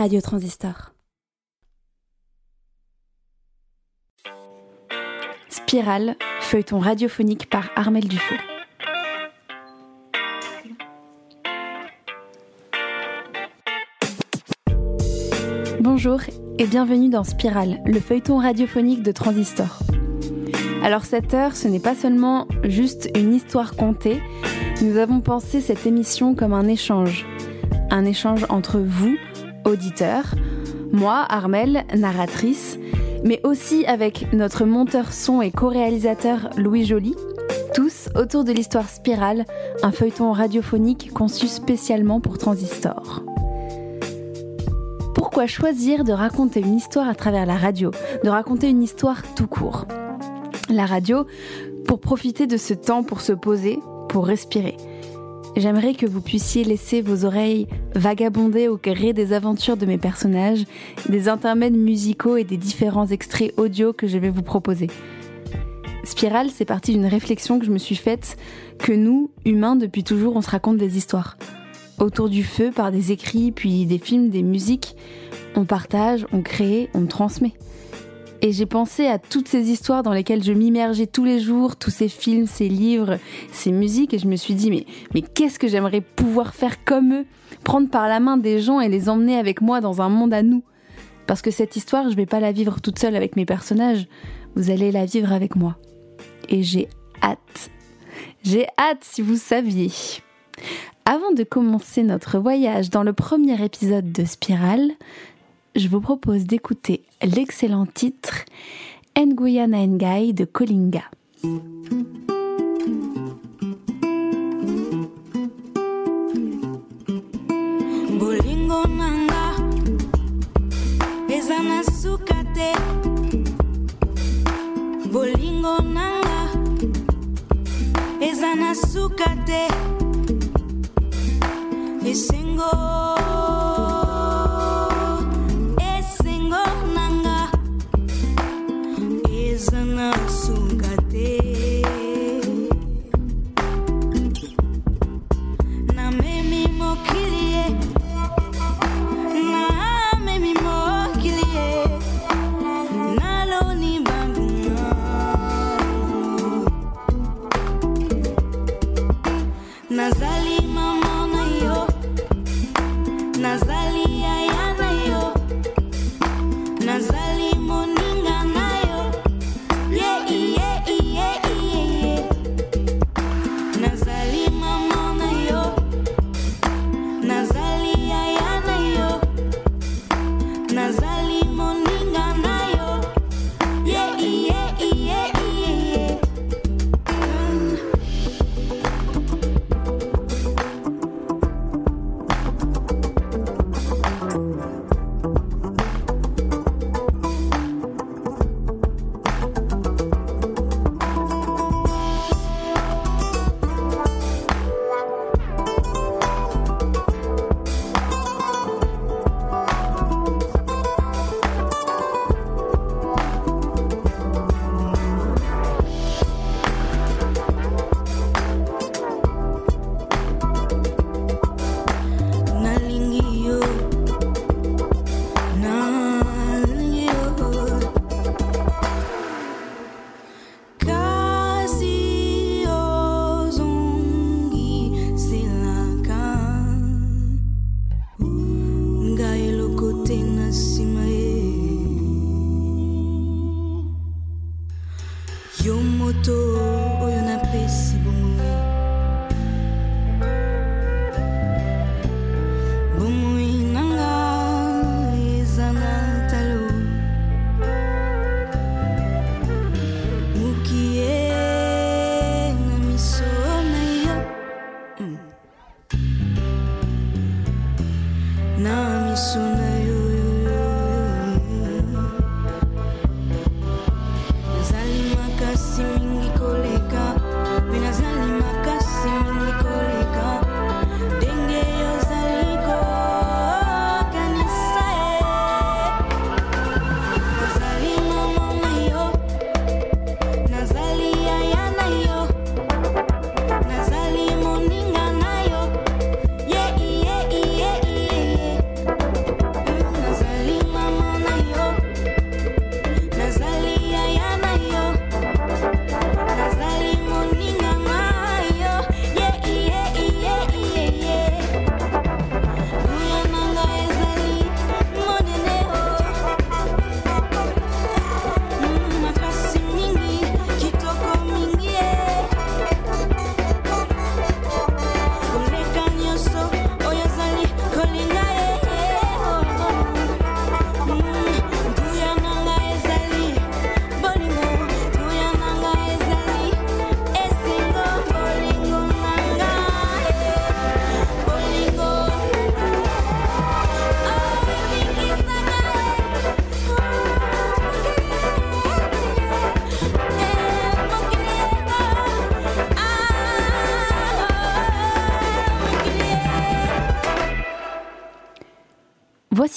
Radio Transistor. Spirale, feuilleton radiophonique par Armel Dufaux. Bonjour et bienvenue dans Spirale, le feuilleton radiophonique de Transistor. Alors cette heure, ce n'est pas seulement juste une histoire contée, nous avons pensé cette émission comme un échange. Un échange entre vous, auditeurs, moi, Armel, narratrice, mais aussi avec notre monteur son et co-réalisateur Louis Joly, tous autour de l'histoire Spirale, un feuilleton radiophonique conçu spécialement pour Transistor. Pourquoi choisir de raconter une histoire à travers la radio, de raconter une histoire tout court? La radio, pour profiter de ce temps pour se poser, pour respirer. J'aimerais que vous puissiez laisser vos oreilles vagabonder au gré des aventures de mes personnages, des intermèdes musicaux et des différents extraits audio que je vais vous proposer. Spirale, c'est parti d'une réflexion que je me suis faite que nous, humains, depuis toujours, on se raconte des histoires. Autour du feu, par des écrits, puis des films, des musiques, on partage, on crée, on transmet. Et j'ai pensé à toutes ces histoires dans lesquelles je m'immergeais tous les jours, tous ces films, ces livres, ces musiques, et je me suis dit, mais, mais qu'est-ce que j'aimerais pouvoir faire comme eux? Prendre par la main des gens et les emmener avec moi dans un monde à nous. Parce que cette histoire, je vais pas la vivre toute seule avec mes personnages, vous allez la vivre avec moi. Et j'ai hâte. J'ai hâte si vous saviez. Avant de commencer notre voyage dans le premier épisode de Spirale, je vous propose d'écouter l'excellent titre Nguyana Ngai de Kolinga. bolingo nanga eza na suka te. Bolingo nanga eza na te. Esengo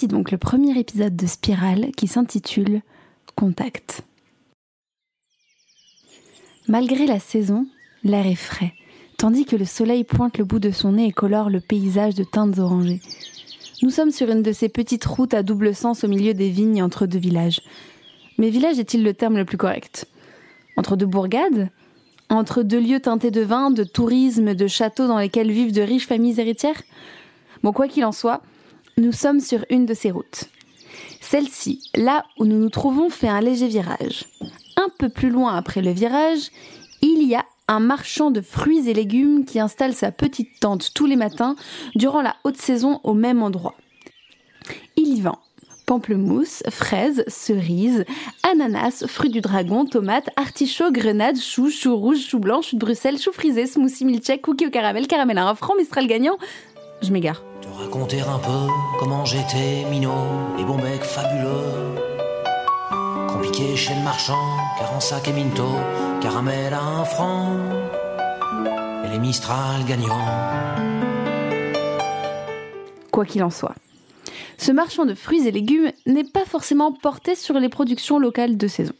Donc le premier épisode de Spirale qui s'intitule Contact. Malgré la saison, l'air est frais, tandis que le soleil pointe le bout de son nez et colore le paysage de teintes orangées. Nous sommes sur une de ces petites routes à double sens au milieu des vignes entre deux villages. Mais village est-il le terme le plus correct? Entre deux bourgades? Entre deux lieux teintés de vin, de tourisme, de châteaux dans lesquels vivent de riches familles héritières? Bon, quoi qu'il en soit, nous sommes sur une de ces routes. Celle-ci, là où nous nous trouvons, fait un léger virage. Un peu plus loin après le virage, il y a un marchand de fruits et légumes qui installe sa petite tente tous les matins durant la haute saison au même endroit. Il y vend pamplemousse, fraises, cerises, ananas, fruits du dragon, tomates, artichauts, grenades, choux, choux rouges, choux blancs, choux de Bruxelles, choux frisés, smoothie milkshake, cookies au caramel, caramel à un franc, mistral gagnant. Je m'égare. Te raconter un peu comment j'étais minot, les bons becs fabuleux. Compliqué chez le marchand, car en sac et minto, caramel à un franc, et les Mistral gagnants. Quoi qu'il en soit. Ce marchand de fruits et légumes n'est pas forcément porté sur les productions locales de saison.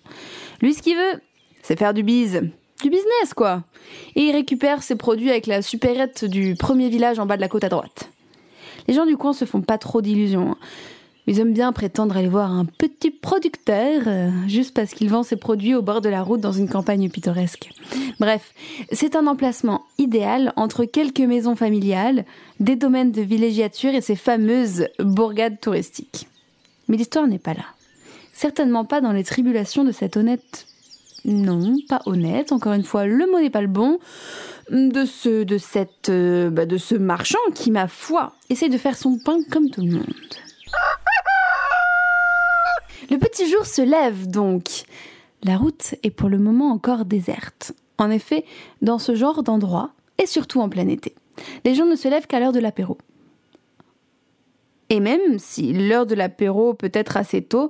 Lui, ce qu'il veut, c'est faire du bise. Business, quoi. Et il récupère ses produits avec la supérette du premier village en bas de la côte à droite. Les gens du coin se font pas trop d'illusions. hein. Ils aiment bien prétendre aller voir un petit producteur euh, juste parce qu'il vend ses produits au bord de la route dans une campagne pittoresque. Bref, c'est un emplacement idéal entre quelques maisons familiales, des domaines de villégiature et ces fameuses bourgades touristiques. Mais l'histoire n'est pas là. Certainement pas dans les tribulations de cet honnête. Non, pas honnête. Encore une fois, le mot n'est pas le bon. De ce, de cette, euh, bah, de ce marchand qui, ma foi, essaye de faire son pain comme tout le monde. Le petit jour se lève donc. La route est pour le moment encore déserte. En effet, dans ce genre d'endroit, et surtout en plein été, les gens ne se lèvent qu'à l'heure de l'apéro. Et même si l'heure de l'apéro peut être assez tôt,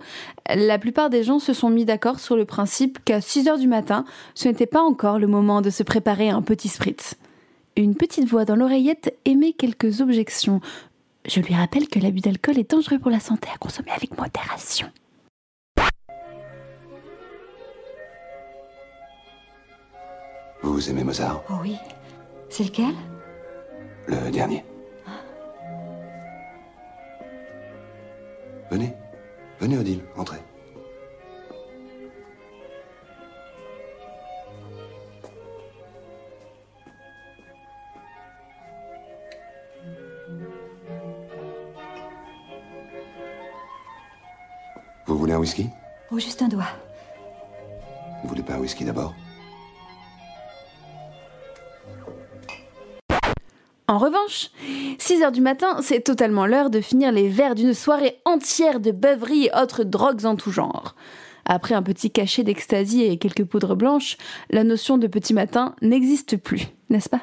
la plupart des gens se sont mis d'accord sur le principe qu'à 6 heures du matin, ce n'était pas encore le moment de se préparer un petit spritz. Une petite voix dans l'oreillette émet quelques objections. Je lui rappelle que l'abus d'alcool est dangereux pour la santé à consommer avec modération. Vous aimez Mozart? Oh oui. C'est lequel? Le dernier. Venez, Odile, entrez. Vous voulez un whisky? Oh, juste un doigt. Vous voulez pas un whisky d'abord? En revanche, 6 heures du matin, c'est totalement l'heure de finir les verres d'une soirée entière de beuveries et autres drogues en tout genre. Après un petit cachet d'ecstasy et quelques poudres blanches, la notion de petit matin n'existe plus, n'est-ce pas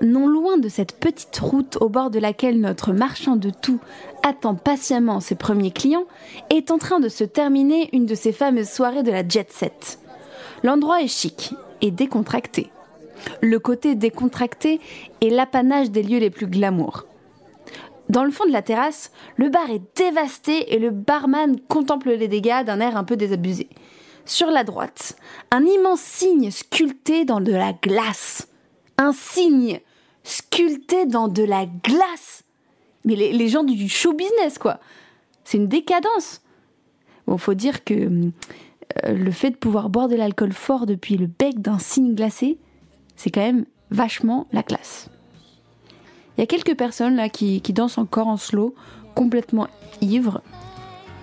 Non loin de cette petite route au bord de laquelle notre marchand de tout attend patiemment ses premiers clients, est en train de se terminer une de ces fameuses soirées de la jet set. L'endroit est chic et décontracté. Le côté décontracté est l'apanage des lieux les plus glamour. Dans le fond de la terrasse, le bar est dévasté et le barman contemple les dégâts d'un air un peu désabusé. Sur la droite, un immense signe sculpté dans de la glace. Un signe sculpté dans de la glace. Mais les, gens du show business, quoi. C'est une décadence. Bon, faut dire que euh, le fait de pouvoir boire de l'alcool fort depuis le bec d'un cygne glacé, c'est quand même vachement la classe. Il y a quelques personnes là qui, qui dansent encore en slow, complètement ivres.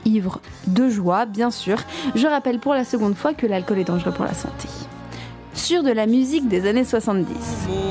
Ivres de joie, bien sûr. Je rappelle pour la seconde fois que l'alcool est dangereux pour la santé. Sur de la musique des années 70.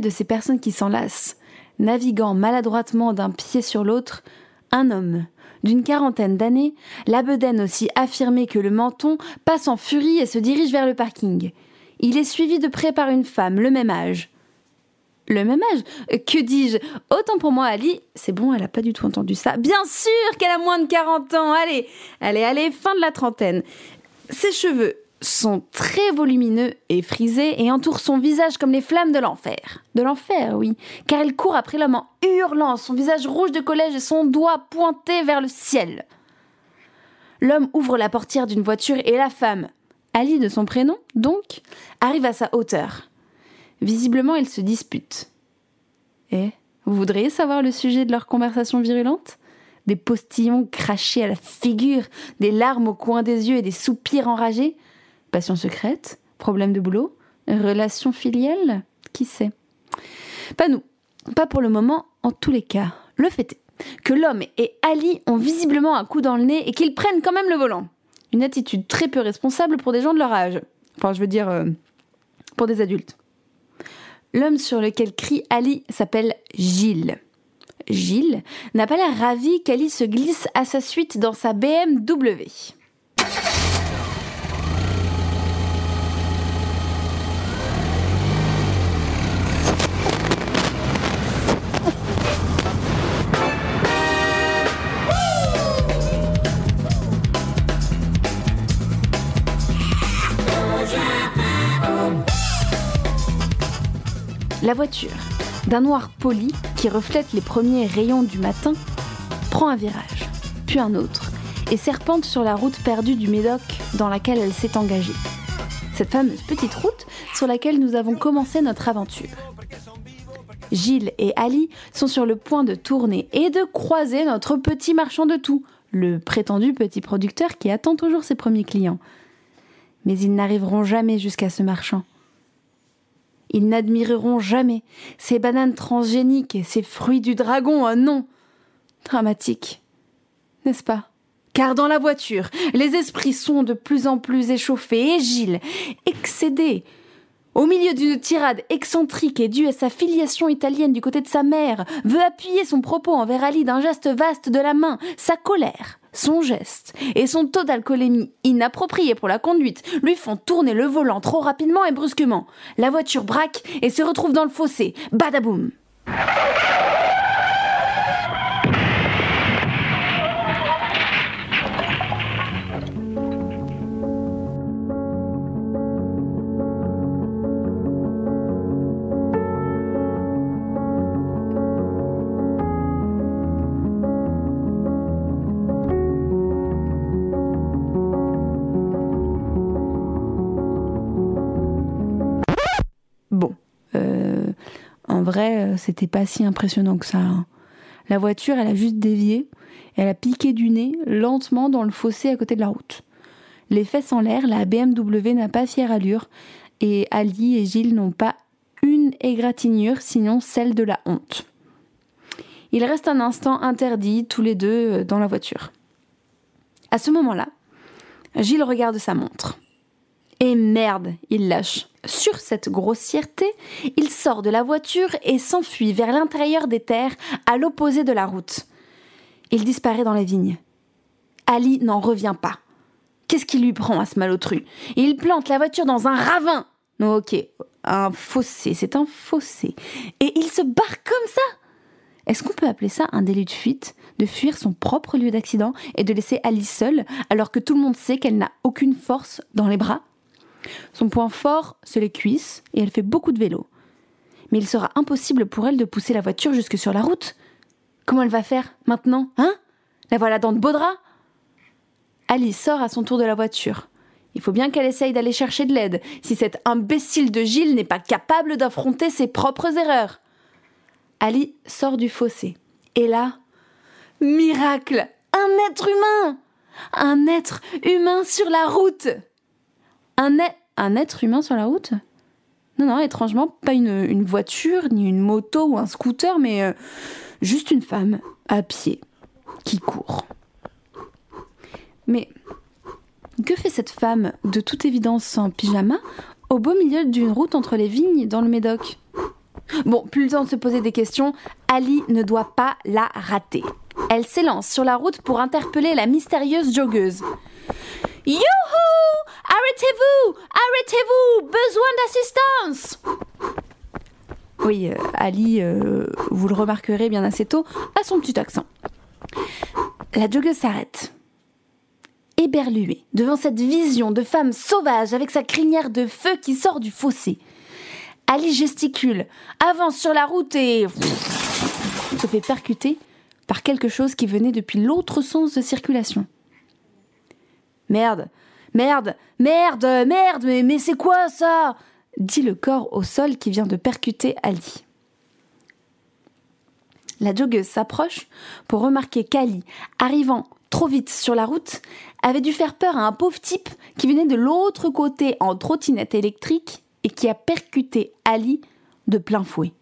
De ces personnes qui s'enlacent, naviguant maladroitement d'un pied sur l'autre, un homme d'une quarantaine d'années, la bedaine aussi affirmée que le menton, passe en furie et se dirige vers le parking. Il est suivi de près par une femme, le même âge. Le même âge? Que dis-je? Autant pour moi, Ali, c'est bon, elle a pas du tout entendu ça. Bien sûr qu'elle a moins de 40 ans, allez, allez, allez, fin de la trentaine. Ses cheveux sont très volumineux et frisés et entourent son visage comme les flammes de l'enfer. De l'enfer, oui, car elle court après l'homme en hurlant, son visage rouge de collège et son doigt pointé vers le ciel. L'homme ouvre la portière d'une voiture et la femme, Ali de son prénom, donc, arrive à sa hauteur. Visiblement, ils se disputent. Et vous voudriez savoir le sujet de leur conversation virulente? Des postillons crachés à la figure, des larmes au coin des yeux et des soupirs enragés? Passion secrète Problème de boulot Relation filiale Qui sait? Pas nous. Pas pour le moment, en tous les cas. Le fait est que l'homme et Ali ont visiblement un coup dans le nez et qu'ils prennent quand même le volant. Une attitude très peu responsable pour des gens de leur âge. Enfin, je veux dire, euh, pour des adultes. L'homme sur lequel crie Ali s'appelle Gilles. Gilles n'a pas l'air ravi qu'Ali se glisse à sa suite dans sa BMW. La voiture, d'un noir poli qui reflète les premiers rayons du matin, prend un virage, puis un autre, et serpente sur la route perdue du Médoc dans laquelle elle s'est engagée. Cette fameuse petite route sur laquelle nous avons commencé notre aventure. Gilles et Ali sont sur le point de tourner et de croiser notre petit marchand de tout, le prétendu petit producteur qui attend toujours ses premiers clients. Mais ils n'arriveront jamais jusqu'à ce marchand. Ils n'admireront jamais. Ces bananes transgéniques et ces fruits du dragon, oh non. Dramatique, n'est-ce pas? Car dans la voiture, les esprits sont de plus en plus échauffés et Gilles, excédé, au milieu d'une tirade excentrique et due à sa filiation italienne du côté de sa mère, veut appuyer son propos envers Ali d'un geste vaste de la main. Sa colère, son geste et son taux d'alcoolémie inapproprié pour la conduite lui font tourner le volant trop rapidement et brusquement. La voiture braque et se retrouve dans le fossé. Badaboum vrai, euh, c'était pas si impressionnant que ça. hein. La voiture, elle a juste dévié, elle a piqué du nez lentement dans le fossé à côté de la route. Les fesses en l'air, la BMW n'a pas fière allure, et Ali et Gilles n'ont pas une égratignure, sinon celle de la honte. Ils restent un instant interdits, tous les deux, euh, dans la voiture. À ce moment-là, Gilles regarde sa montre. Et merde, il lâche. Sur cette grossièreté, il sort de la voiture et s'enfuit vers l'intérieur des terres à l'opposé de la route. Il disparaît dans les vignes. Ali n'en revient pas. Qu'est-ce qui lui prend à ce malotru? Il plante la voiture dans un ravin. Non, ok, un fossé, c'est un fossé. Et il se barre comme ça Est-ce qu'on peut appeler ça un délit de fuite? De fuir son propre lieu d'accident et de laisser Ali seule alors que tout le monde sait qu'elle n'a aucune force dans les bras? Son point fort, c'est les cuisses, et elle fait beaucoup de vélo. Mais il sera impossible pour elle de pousser la voiture jusque sur la route. Comment elle va faire maintenant, hein? La voilà dans de beaux draps? Alice sort à son tour de la voiture. Il faut bien qu'elle essaye d'aller chercher de l'aide, si cet imbécile de Gilles n'est pas capable d'affronter ses propres erreurs. Ali sort du fossé. Et là, miracle Un être humain Un être humain sur la route un, être humain sur la route? Non, non, étrangement, pas une, une voiture, ni une moto ou un scooter, mais euh, juste une femme à pied qui court. Mais que fait cette femme, de toute évidence en pyjama, au beau milieu d'une route entre les vignes dans le Médoc? Bon, plus le temps de se poser des questions, Ali ne doit pas la rater. Elle s'élance sur la route pour interpeller la mystérieuse joggeuse. Youhou Arrêtez-vous Arrêtez-vous Besoin d'assistance Oui, euh, Ali, euh, vous le remarquerez bien assez tôt, a son petit accent. La joggeuse s'arrête. Éberluée devant cette vision de femme sauvage avec sa crinière de feu qui sort du fossé. Ali gesticule, avance sur la route et se fait percuter par quelque chose qui venait depuis l'autre sens de circulation. Merde, merde, merde, merde, mais, c'est quoi ça? Dit le corps au sol qui vient de percuter Ali. La joggeuse s'approche pour remarquer qu'Ali, arrivant trop vite sur la route, avait dû faire peur à un pauvre type qui venait de l'autre côté en trottinette électrique et qui a percuté Ali de plein fouet.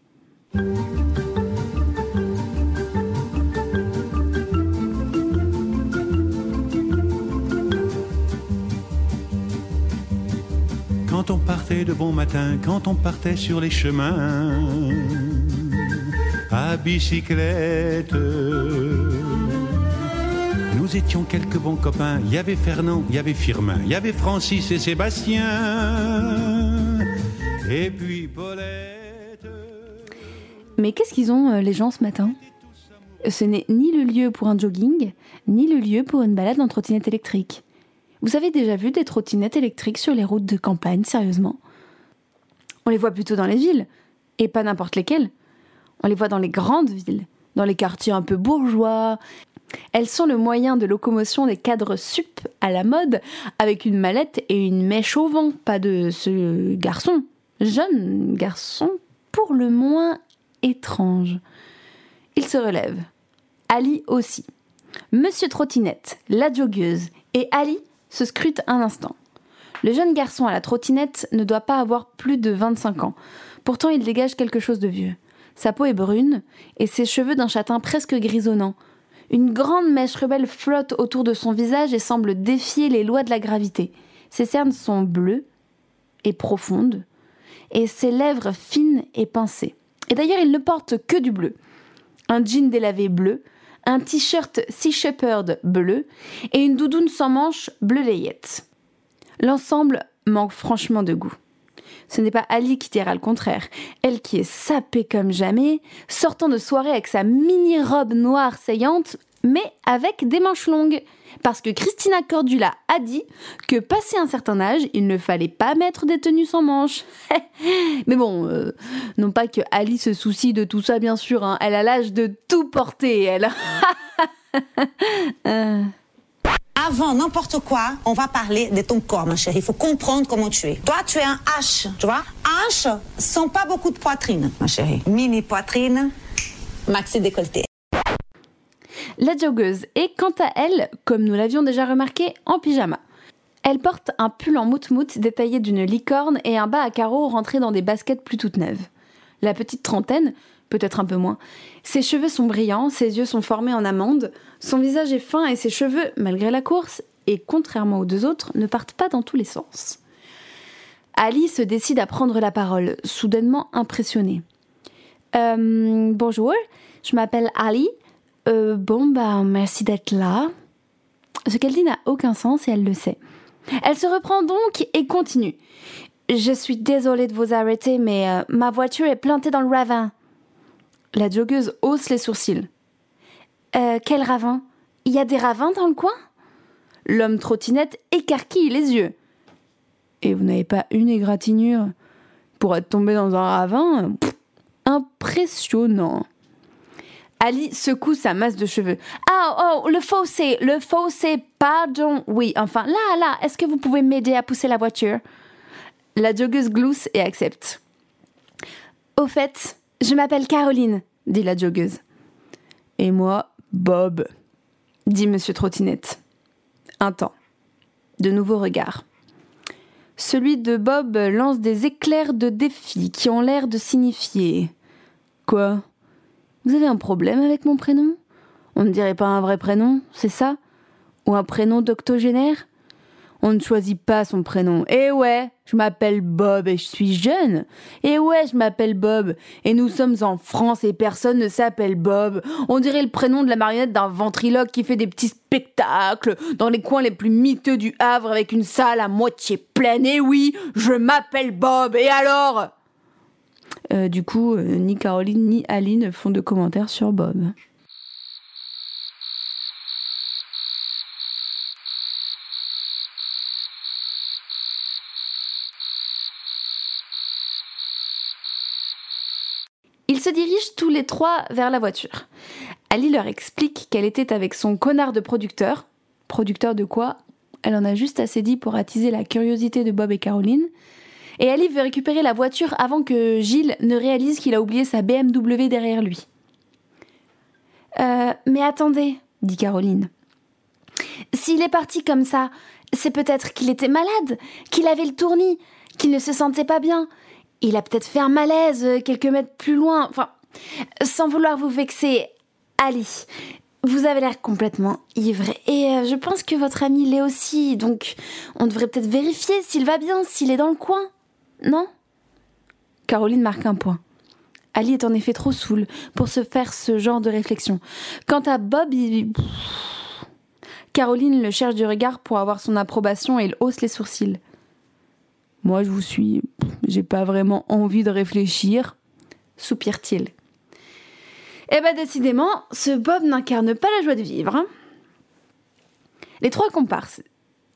Quand on partait de bon matin, quand on partait sur les chemins, à bicyclette. Nous étions quelques bons copains. Il y avait Fernand, il y avait Firmin, il y avait Francis et Sébastien. Et puis Paulette. Mais qu'est-ce qu'ils ont, euh, les gens, ce matin? Ce n'est ni le lieu pour un jogging, ni le lieu pour une balade en trottinette électrique. Vous avez déjà vu des trottinettes électriques sur les routes de campagne, sérieusement? On les voit plutôt dans les villes, et pas n'importe lesquelles. On les voit dans les grandes villes, dans les quartiers un peu bourgeois. Elles sont le moyen de locomotion des cadres sup à la mode, avec une mallette et une mèche au vent, pas de ce garçon, jeune garçon, pour le moins étrange. Il se relève. Ali aussi. Monsieur Trottinette, la joggeuse, et Ali se scrutent un instant. Le jeune garçon à la trottinette ne doit pas avoir plus de 25 ans. Pourtant, il dégage quelque chose de vieux. Sa peau est brune et ses cheveux d'un châtain presque grisonnant. Une grande mèche rebelle flotte autour de son visage et semble défier les lois de la gravité. Ses cernes sont bleues et profondes, et ses lèvres fines et pincées. Et d'ailleurs, il ne porte que du bleu. Un jean délavé bleu, un t-shirt Sea Shepherd bleu et une doudoune sans manches bleu layette. L'ensemble manque franchement de goût. Ce n'est pas Ali qui dira le contraire. Elle qui est sapée comme jamais, sortant de soirée avec sa mini-robe noire saillante, mais avec des manches longues. Parce que Christina Cordula a dit que passé un certain âge, il ne fallait pas mettre des tenues sans manches. mais bon, euh, non pas que Ali se soucie de tout ça, bien sûr. hein. Elle a l'âge de tout porter, elle. Euh. Avant n'importe quoi, on va parler de ton corps, ma chérie. Il faut comprendre comment tu es. Toi, tu es un H, tu vois H sans pas beaucoup de poitrine, ma chérie. Mini poitrine, maxi décolleté. La joggeuse est quant à elle, comme nous l'avions déjà remarqué, en pyjama. Elle porte un pull en mout-mout détaillé d'une licorne et un bas à carreaux rentré dans des baskets plus toutes neuves. La petite trentaine, peut-être un peu moins, ses cheveux sont brillants, ses yeux sont formés en amande, son visage est fin et ses cheveux, malgré la course, et contrairement aux deux autres, ne partent pas dans tous les sens. Ali se décide à prendre la parole, soudainement impressionnée. Euh, bonjour, je m'appelle Ali. Euh, bon, bah, merci d'être là. Ce qu'elle dit n'a aucun sens et elle le sait. Elle se reprend donc et continue. Je suis désolée de vous arrêter, mais euh, ma voiture est plantée dans le ravin. La joggeuse hausse les sourcils. Euh, quel ravin? Il y a des ravins dans le coin? L'homme trottinette écarquille les yeux. Et vous n'avez pas une égratignure pour être tombé dans un ravin? Impressionnant. Ali secoue sa masse de cheveux. Ah, oh, le fossé, le fossé, pardon. Oui, enfin, là, là, est-ce que vous pouvez m'aider à pousser la voiture? La joggeuse glousse et accepte. Au fait, je m'appelle Caroline, dit la joggeuse. Et moi, Bob, dit Monsieur Trottinette. Un temps. De nouveaux regards. Celui de Bob lance des éclairs de défi qui ont l'air de signifier. Quoi? Vous avez un problème avec mon prénom? On ne dirait pas un vrai prénom, c'est ça? Ou un prénom d'octogénaire? On ne choisit pas son prénom. Eh ouais, je m'appelle Bob et je suis jeune. Eh ouais, je m'appelle Bob. Et nous sommes en France et personne ne s'appelle Bob. On dirait le prénom de la marionnette d'un ventriloque qui fait des petits spectacles dans les coins les plus miteux du Havre avec une salle à moitié pleine. Eh oui, je m'appelle Bob. Et alors? Euh, Du coup, euh, ni Caroline ni Aline font de commentaires sur Bob. Ils se dirigent tous les trois vers la voiture. Ali leur explique qu'elle était avec son connard de producteur. Producteur de quoi? Elle en a juste assez dit pour attiser la curiosité de Bob et Caroline. Et Ali veut récupérer la voiture avant que Gilles ne réalise qu'il a oublié sa BMW derrière lui. Euh, mais attendez, dit Caroline. S'il est parti comme ça, c'est peut-être qu'il était malade, qu'il avait le tournis, qu'il ne se sentait pas bien. Il a peut-être fait un malaise euh, quelques mètres plus loin. Enfin, sans vouloir vous vexer, Ali, vous avez l'air complètement ivre. Et euh, je pense que votre ami l'est aussi. Donc, on devrait peut-être vérifier s'il va bien, s'il est dans le coin. Non Caroline marque un point. Ali est en effet trop saoul pour se faire ce genre de réflexion. Quant à Bob, il... Caroline le cherche du regard pour avoir son approbation et il hausse les sourcils. Moi, je vous suis. J'ai pas vraiment envie de réfléchir, soupire-t-il. Eh ben, décidément, ce Bob n'incarne pas la joie de vivre. Les trois comparses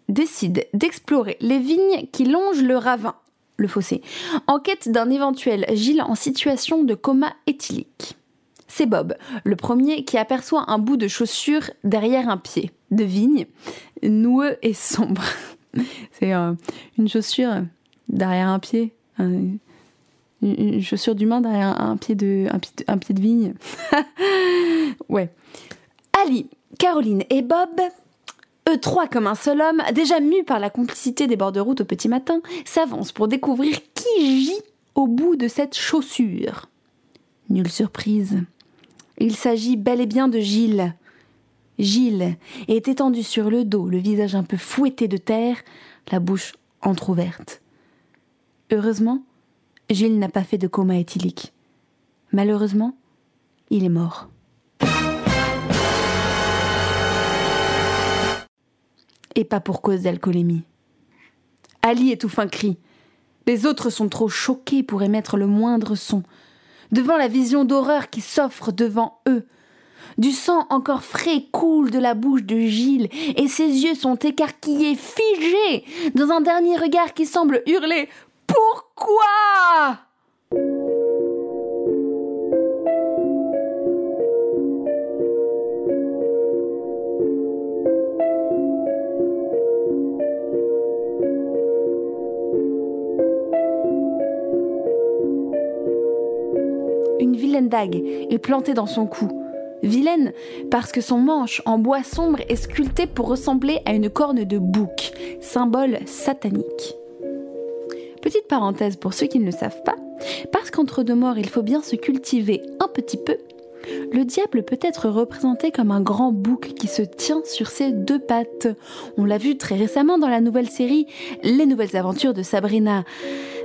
décident d'explorer les vignes qui longent le ravin, le fossé, en quête d'un éventuel Gilles en situation de coma éthylique. C'est Bob, le premier, qui aperçoit un bout de chaussure derrière un pied de vigne, noueux et sombre. C'est euh, une chaussure derrière un pied, un- une chaussure d'humain derrière un pied de vigne. ouais. Ali, Caroline et Bob, eux trois comme un seul homme, déjà mus par la complicité des bords de route au petit matin, s'avancent pour découvrir qui gît au bout de cette chaussure. Nulle surprise. Il s'agit bel et bien de Gilles. Gilles est étendu sur le dos, le visage un peu fouetté de terre, la bouche entr'ouverte. Heureusement, Gilles n'a pas fait de coma éthylique. Malheureusement, il est mort. Et pas pour cause d'alcoolémie. Ali étouffe un cri. Les autres sont trop choqués pour émettre le moindre son. Devant la vision d'horreur qui s'offre devant eux. Du sang encore frais coule de la bouche de Gilles et ses yeux sont écarquillés, figés, dans un dernier regard qui semble hurler Pourquoi? Dague est plantée dans son cou. Vilaine parce que son manche en bois sombre est sculpté pour ressembler à une corne de bouc, symbole satanique. Petite parenthèse pour ceux qui ne le savent pas, parce qu'entre deux morts il faut bien se cultiver un petit peu, le diable peut être représenté comme un grand bouc qui se tient sur ses deux pattes. On l'a vu très récemment dans la nouvelle série Les Nouvelles Aventures de Sabrina.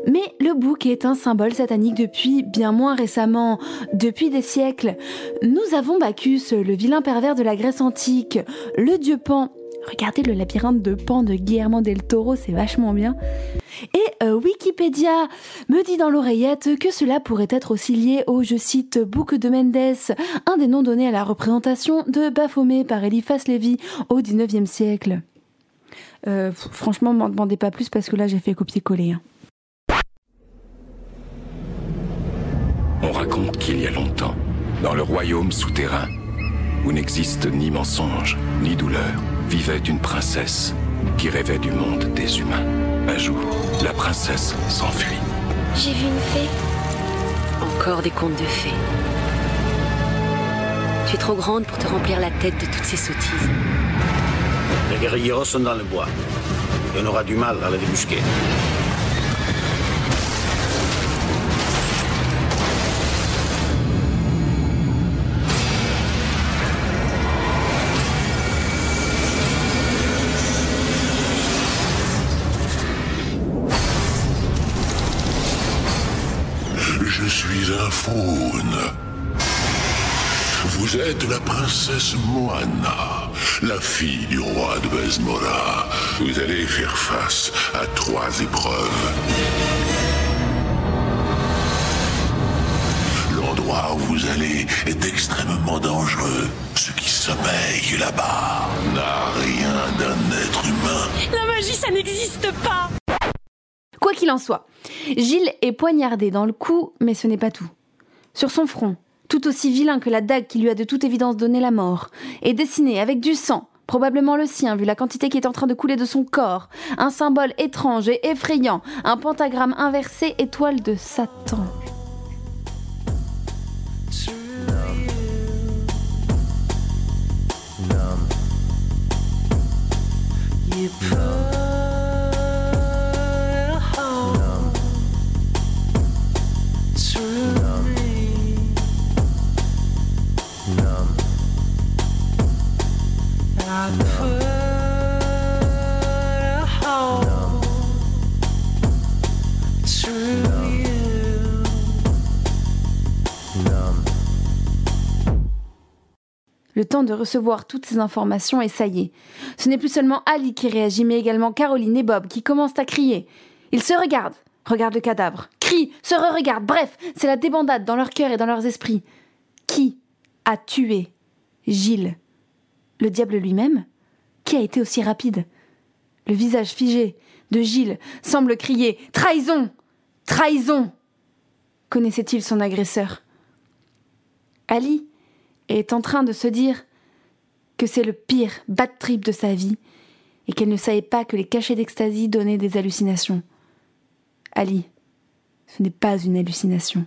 Mais le bouc est un symbole satanique depuis bien moins récemment, depuis des siècles. Nous avons Bacchus, le vilain pervers de la Grèce antique, le dieu Pan. Regardez le labyrinthe de Pan de Guillermo del Toro, c'est vachement bien. Et euh, Wikipédia me dit dans l'oreillette que cela pourrait être aussi lié au, je cite, bouc de Mendes, un des noms donnés à la représentation de Baphomet par Eliphas Lévy au XIXe siècle. Euh, franchement, m'en demandez pas plus parce que là j'ai fait copier-coller. hein. On raconte qu'il y a longtemps, dans le royaume souterrain, où n'existe ni mensonge, ni douleur, vivait une princesse qui rêvait du monde des humains. Un jour, la princesse s'enfuit. J'ai vu une fée. Encore des contes de fées. Tu es trop grande pour te remplir la tête de toutes ces sottises. Les guerrilleros sont dans le bois. Et on aura du mal à les débusquer. Faune. Vous êtes la princesse Moana, la fille du roi de Besmora. Vous allez faire face à trois épreuves. L'endroit où vous allez est extrêmement dangereux. Ce qui sommeille là-bas n'a rien d'un être humain. La magie, ça n'existe pas Quoi qu'il en soit, Gilles est poignardé dans le cou, mais ce n'est pas tout. Sur son front, tout aussi vilain que la dague qui lui a de toute évidence donné la mort, est dessiné avec du sang, probablement le sien vu la quantité qui est en train de couler de son corps, un symbole étrange et effrayant, un pentagramme inversé, étoile de Satan. De recevoir toutes ces informations et ça y est. Ce n'est plus seulement Ali qui réagit, mais également Caroline et Bob qui commencent à crier. Ils se regardent, regardent le cadavre, crient, se re-regardent, bref, c'est la débandade dans leur cœur et dans leurs esprits. Qui a tué Gilles? Le diable lui-même? Qui a été aussi rapide? Le visage figé de Gilles semble crier Trahison! Trahison! Connaissait-il son agresseur? Ali est en train de se dire que c'est le pire bad trip de sa vie et qu'elle ne savait pas que les cachets d'ecstasy donnaient des hallucinations. Ali, ce n'est pas une hallucination.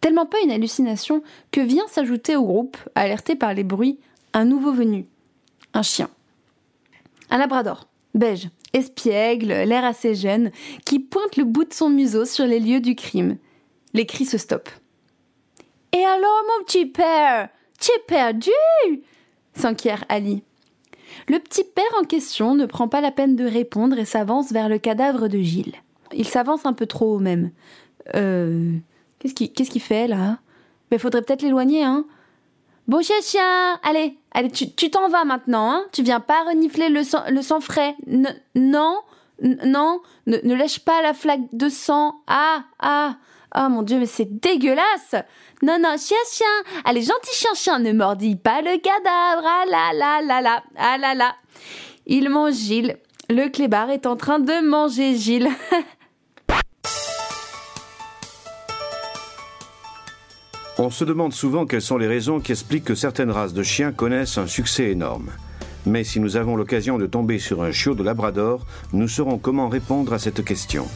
Tellement pas une hallucination que vient s'ajouter au groupe, alerté par les bruits, un nouveau venu, un chien. Un labrador, beige, espiègle, l'air assez jeune, qui pointe le bout de son museau sur les lieux du crime. Les cris se stoppent. Et alors, mon petit père? Tu es perdu? s'inquiert Ali. Le petit père en question ne prend pas la peine de répondre et s'avance vers le cadavre de Gilles. Il s'avance un peu trop même. Euh. Qu'est-ce qu'il fait là? Mais faudrait peut-être l'éloigner, hein Bon chien, Allez, allez, tu t'en vas maintenant, hein Tu viens pas renifler le sang, frais. Non, non, ne, ne lèche pas la flaque de sang. Ah, ah, ah mon dieu, mais c'est dégueulasse Non, non, chien, chien Allez, gentil chien, chien, ne mordis pas le cadavre Ah là là là là Ah là là Il mange Gilles. Le clébard est en train de manger Gilles. On se demande souvent quelles sont les raisons qui expliquent que certaines races de chiens connaissent un succès énorme. Mais si nous avons l'occasion de tomber sur un chiot de Labrador, nous saurons comment répondre à cette question.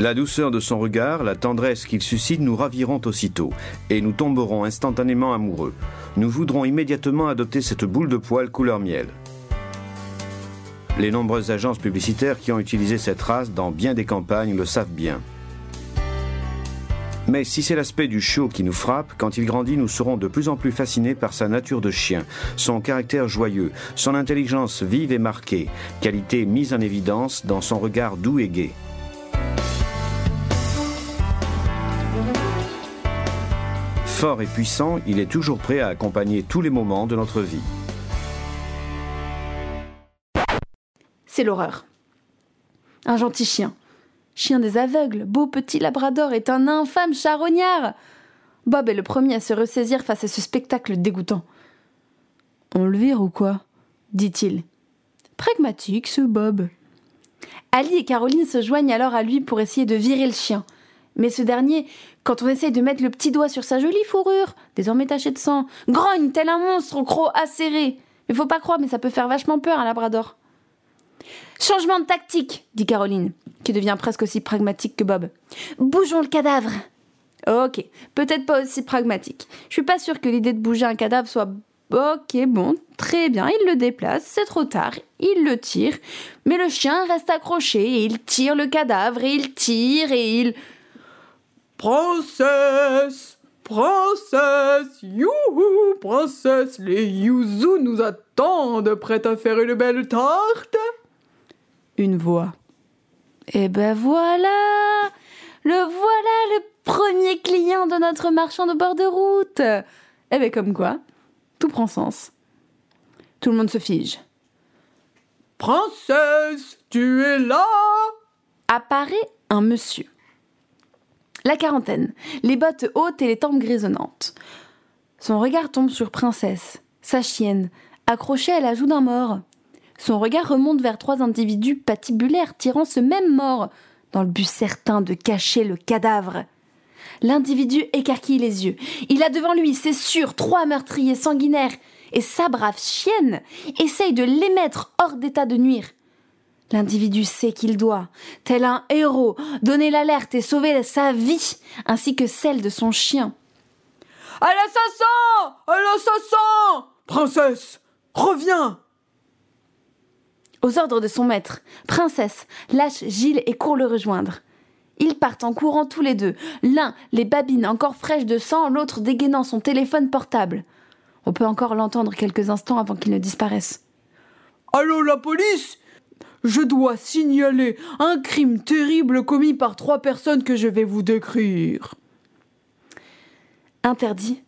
La douceur de son regard, la tendresse qu'il suscite nous raviront aussitôt, et nous tomberons instantanément amoureux. Nous voudrons immédiatement adopter cette boule de poil couleur miel. Les nombreuses agences publicitaires qui ont utilisé cette race dans bien des campagnes le savent bien. Mais si c'est l'aspect du chiot qui nous frappe, quand il grandit, nous serons de plus en plus fascinés par sa nature de chien, son caractère joyeux, son intelligence vive et marquée, qualité mise en évidence dans son regard doux et gai. Fort et puissant, il est toujours prêt à accompagner tous les moments de notre vie. C'est l'horreur. Un gentil chien. Chien des aveugles, beau petit labrador, est un infâme charognard. Bob est le premier à se ressaisir face à ce spectacle dégoûtant. On le vire ou quoi? dit-il. Pragmatique, ce Bob. Ali et Caroline se joignent alors à lui pour essayer de virer le chien. Mais ce dernier, quand on essaye de mettre le petit doigt sur sa jolie fourrure, désormais tachée de sang, grogne tel un monstre au croc acéré. Mais faut pas croire, mais ça peut faire vachement peur un labrador. Changement de tactique, dit Caroline, qui devient presque aussi pragmatique que Bob. Bougeons le cadavre. Ok, peut-être pas aussi pragmatique. Je suis pas sûre que l'idée de bouger un cadavre soit. Ok, bon, très bien, il le déplace, c'est trop tard, il le tire, mais le chien reste accroché et il tire le cadavre et il tire et il. Princesse Princesse Youhou Princesse Les Yuzu nous attendent, prêtes à faire une belle tarte? Une voix. Eh ben voilà Le voilà, le premier client de notre marchand de bord de route. Eh bien, comme quoi, tout prend sens. Tout le monde se fige. Princesse, tu es là? Apparaît un monsieur. La quarantaine, les bottes hautes et les tempes grisonnantes. Son regard tombe sur Princesse, sa chienne, accrochée à la joue d'un mort. Son regard remonte vers trois individus patibulaires tirant ce même mort, dans le but certain de cacher le cadavre. L'individu écarquille les yeux. Il a devant lui, c'est sûr, trois meurtriers sanguinaires, et sa brave chienne essaye de les mettre hors d'état de nuire. L'individu sait qu'il doit, tel un héros, donner l'alerte et sauver sa vie, ainsi que celle de son chien. À l'assassin À l'assassin Princesse, reviens Aux ordres de son maître, Princesse lâche Gilles et court le rejoindre. Ils partent en courant tous les deux, l'un les babines encore fraîches de sang, l'autre dégainant son téléphone portable. On peut encore l'entendre quelques instants avant qu'il ne disparaisse. Allô la police Je dois signaler un crime terrible commis par trois personnes que je vais vous décrire. Interdit,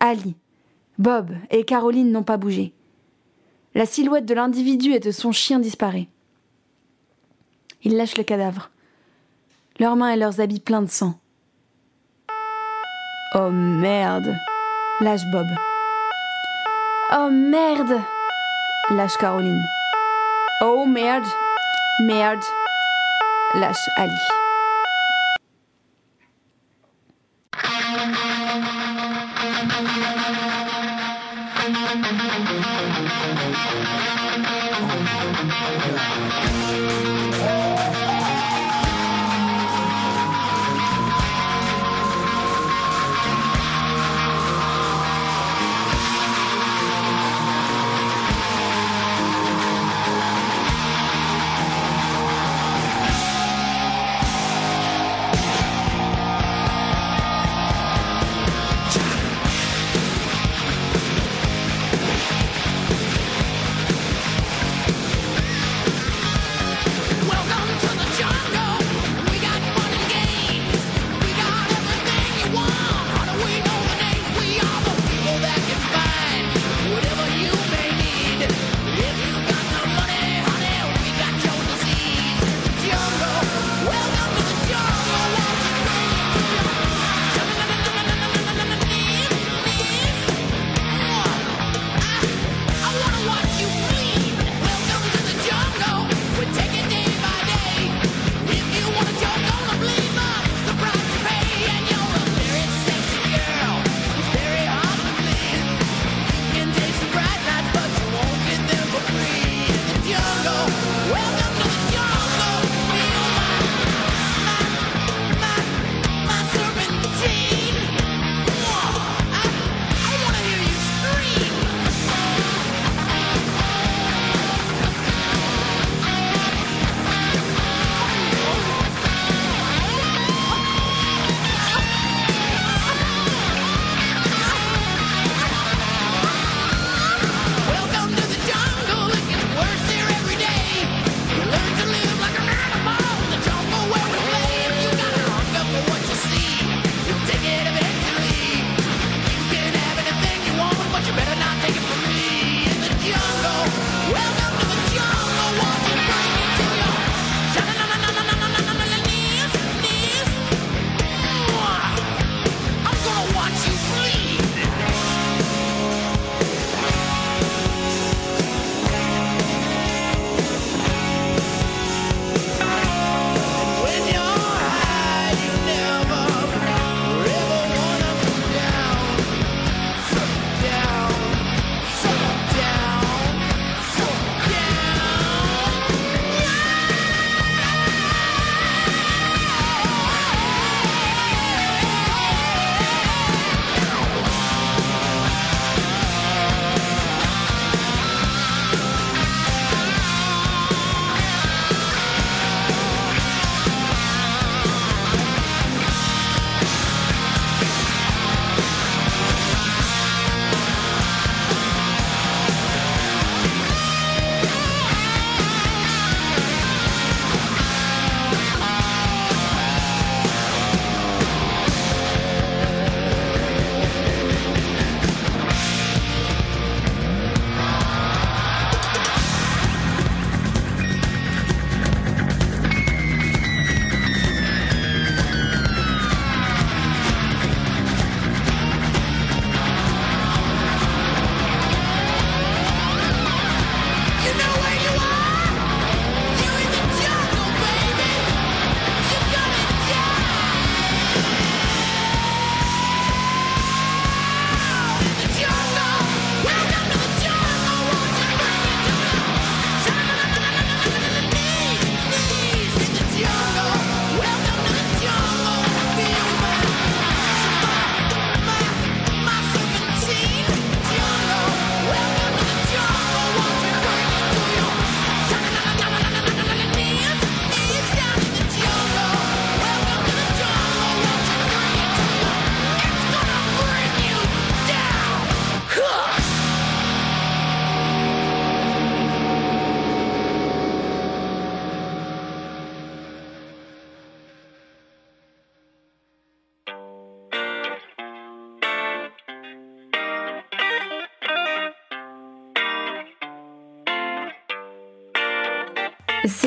Ali, Bob et Caroline n'ont pas bougé. La silhouette de l'individu et de son chien disparaît. Ils lâchent le cadavre, leurs mains et leurs habits pleins de sang. Oh merde, lâche Bob. Oh merde, lâche Caroline. Oh merde, merde, lâche Ali.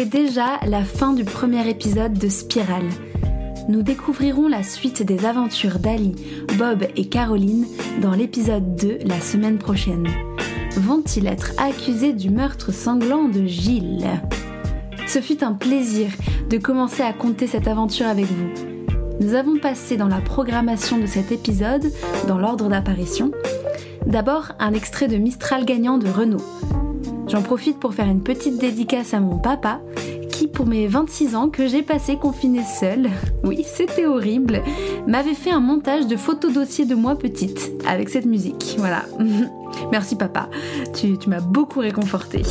Déjà la fin du premier épisode de Spirale. Nous découvrirons la suite des aventures d'Ali, Bob et Caroline dans l'épisode 2 la semaine prochaine. Vont-ils être accusés du meurtre sanglant de Gilles? Ce fut un plaisir de commencer à conter cette aventure avec vous. Nous avons passé dans la programmation de cet épisode, dans l'ordre d'apparition, d'abord un extrait de Mistral gagnant de Renault. J'en profite pour faire une petite dédicace à mon papa, qui pour mes 26 ans que j'ai passé confiné seul, oui c'était horrible, m'avait fait un montage de photos dossiers de moi petite, avec cette musique, voilà. Merci papa, tu, m'as beaucoup réconforté.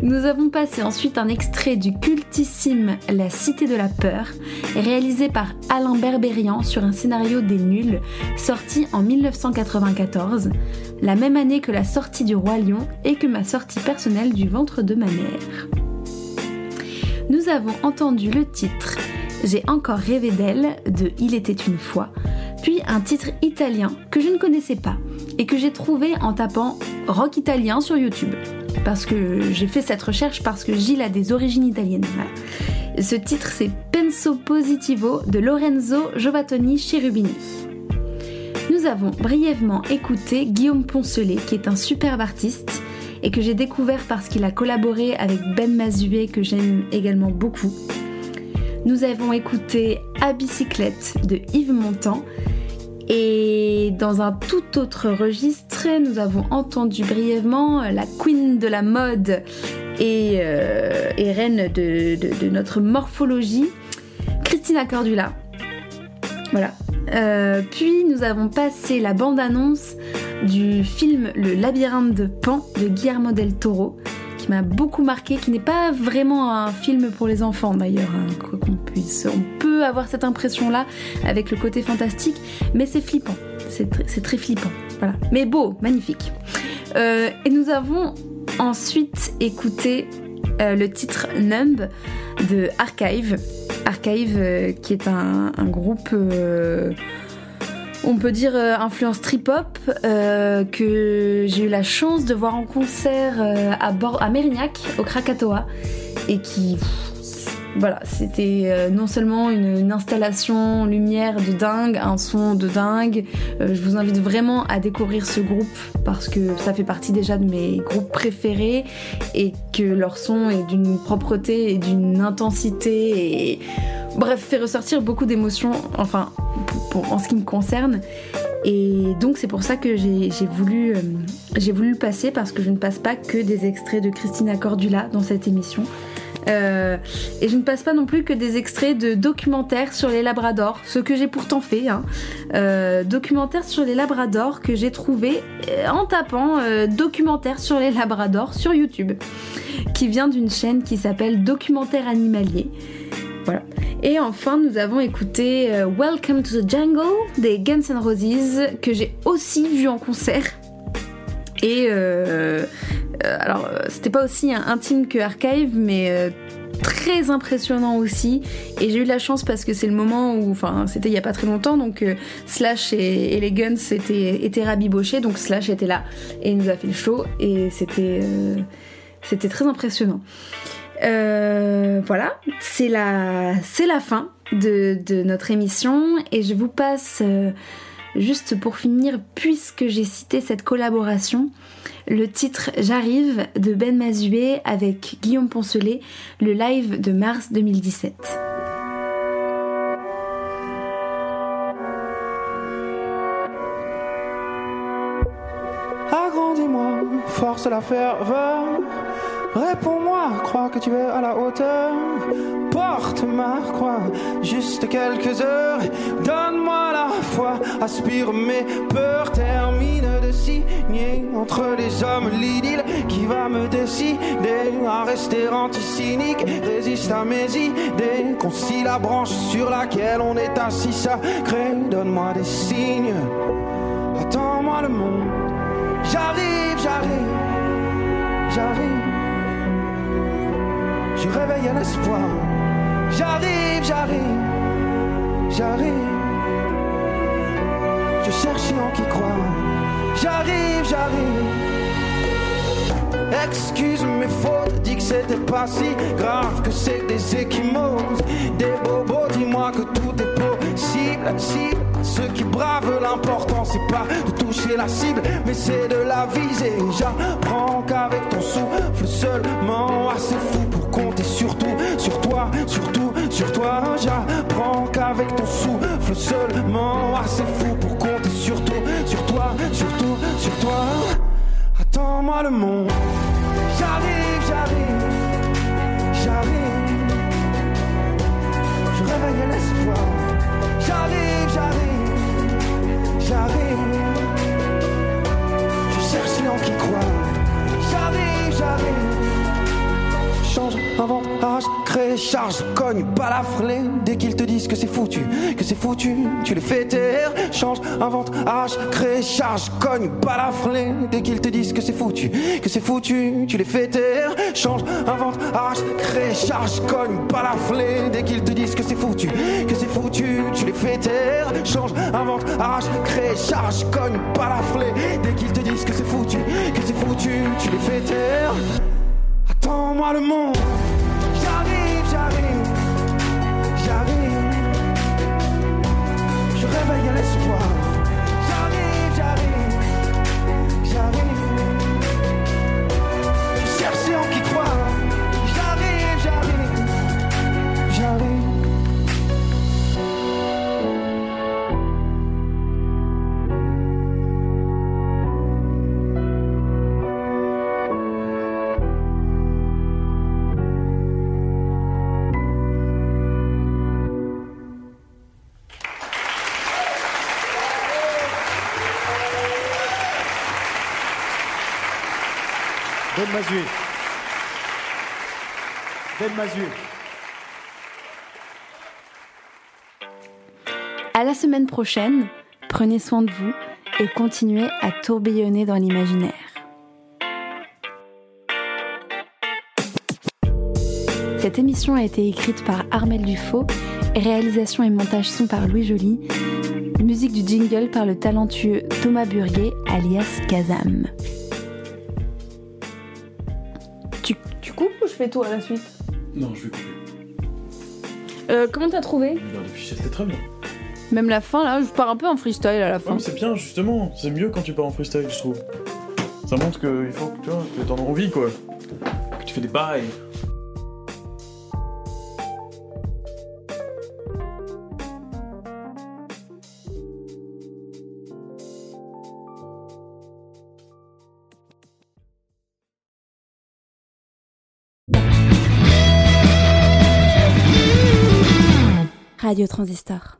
Nous avons passé ensuite un extrait du cultissime La Cité de la Peur, réalisé par Alain Berberian sur un scénario des nuls, sorti en 1994, la même année que la sortie du Roi Lion et que ma sortie personnelle du ventre de ma mère. Nous avons entendu le titre J'ai encore rêvé d'elle de Il était une fois, puis un titre italien que je ne connaissais pas et que j'ai trouvé en tapant rock italien sur YouTube. Parce que j'ai fait cette recherche parce que Gilles a des origines italiennes. Ce titre c'est Penso Positivo de Lorenzo Giovattoni Cherubini. Nous avons brièvement écouté Guillaume Poncelet qui est un superbe artiste et que j'ai découvert parce qu'il a collaboré avec Ben Mazué que j'aime également beaucoup. Nous avons écouté À bicyclette de Yves Montand et dans un tout autre registre, nous avons entendu brièvement la queen de la mode et, euh, reine de, notre morphologie, Christina Cordula. Voilà. Euh, puis nous avons passé la bande-annonce du film Le labyrinthe de Pan de Guillermo del Toro, qui m'a beaucoup marqué, qui n'est pas vraiment un film pour les enfants d'ailleurs, hein, qu'on On peut avoir cette impression-là avec le côté fantastique, mais c'est flippant. C'est tr- c'est très flippant. Voilà. Mais beau, magnifique. Euh, et nous avons ensuite écouté euh, le titre Numb de Archive. Archive euh, qui est un, groupe, on peut dire influence trip-hop, que j'ai eu la chance de voir en concert à Mérignac, au Krakatoa, et qui... Voilà, c'était euh, non seulement une, installation lumière de dingue, un son de dingue. Euh, je vous invite vraiment à découvrir ce groupe parce que ça fait partie déjà de mes groupes préférés et que leur son est d'une propreté et d'une intensité et bref fait ressortir beaucoup d'émotions. Enfin, en ce qui me concerne. Et donc c'est pour ça que j'ai voulu, euh, j'ai voulu le passer parce que je ne passe pas que des extraits de Christina Cordula dans cette émission. Euh, et je ne passe pas non plus que des extraits de documentaires sur les labradors, ce que j'ai pourtant fait. Hein. Euh, documentaires sur les labradors que j'ai trouvé euh, en tapant documentaires sur les labradors sur YouTube, qui vient d'une chaîne qui s'appelle Documentaire Animalier. Voilà. Et enfin, nous avons écouté Welcome to the Jungle des Guns N' Roses, que j'ai aussi vu en concert. Et euh, euh, alors, c'était pas aussi intime que Archive, mais euh, très impressionnant aussi. Et j'ai eu la chance parce que c'est le moment où, enfin, c'était il y a pas très longtemps, donc Slash et, les Guns étaient, étaient rabibochés, donc Slash était là et il nous a fait le show, et c'était c'était très impressionnant. Voilà, c'est la, c'est la fin de, de notre émission et je vous passe, juste pour finir, puisque j'ai cité cette collaboration, le titre J'arrive de Ben Mazué avec Guillaume Poncelet, le live de mars 2017. Agrandis-moi, force la ferveur. Réponds-moi, crois que tu es à la hauteur. Porte ma croix, juste quelques heures. Donne-moi la foi, aspire mes peurs. Termine de signer entre les hommes l'idylle qui va me décider à rester anti-cynique. Résiste à mes idées, concilie la branche sur laquelle on est assis sacré. Donne-moi des signes, attends-moi le monde. J'arrive, j'arrive, j'arrive. Je réveille un espoir. J'arrive, j'arrive, j'arrive. Je cherche en qui croire. J'arrive, j'arrive. Excuse mes fautes, dis que c'était pas si grave que c'est des échymoses. Des bobos, dis-moi que tout est possible. Si ceux qui bravent l'important, c'est pas de toucher la cible, mais c'est de la viser. J'apprends qu'avec ton souffle seulement, assez fou pour compter sur tout, sur toi, surtout sur toi. J'apprends qu'avec ton souffle seulement, assez fou pour compter sur tout, sur toi, surtout sur toi. Attends-moi le monde. J'arrive, j'arrive. Je réveille l'espoir. J'arrive, j'arrive, j'arrive. Je cherche en qui croire. J'arrive, j'arrive. Change, invente, arrache, crée, charge, cogne, balafré. Dès qu'ils te disent que c'est foutu, que c'est foutu, tu les fais taire. Change, invente, arrache, crée, charge, cogne, balafré. Dès qu'ils te disent que c'est foutu, que c'est foutu, tu les fais taire. Change, invente, arrache, crée, charge, cogne, balafré. Dès qu'ils te disent que c'est foutu, que c'est foutu, tu les fais taire. Change, invente, arrache, crée, charge, cogne, balafré. Dès qu'ils te disent que c'est foutu, que c'est foutu, tu les fais taire. Attends-moi le monde. Ben Mazué. Ben. À la semaine prochaine, prenez soin de vous et continuez à tourbillonner dans l'imaginaire. Cette émission a été écrite par Armel Dufaux, réalisation et montage son par Louis Joly, musique du jingle par le talentueux Thomas Burguet alias Kazam. Fais tout à la suite Non, je vais couper. Euh, Comment t'as trouvé? Dans le fichier, c'était très bien. Même la fin là, je pars un peu en freestyle à la Ouais, fin. mais c'est bien, justement. C'est mieux quand tu pars en freestyle, je trouve. Ça montre qu'il faut que tu vois, que t'en as envie, quoi. Que tu fais des bails. Radio Transistor.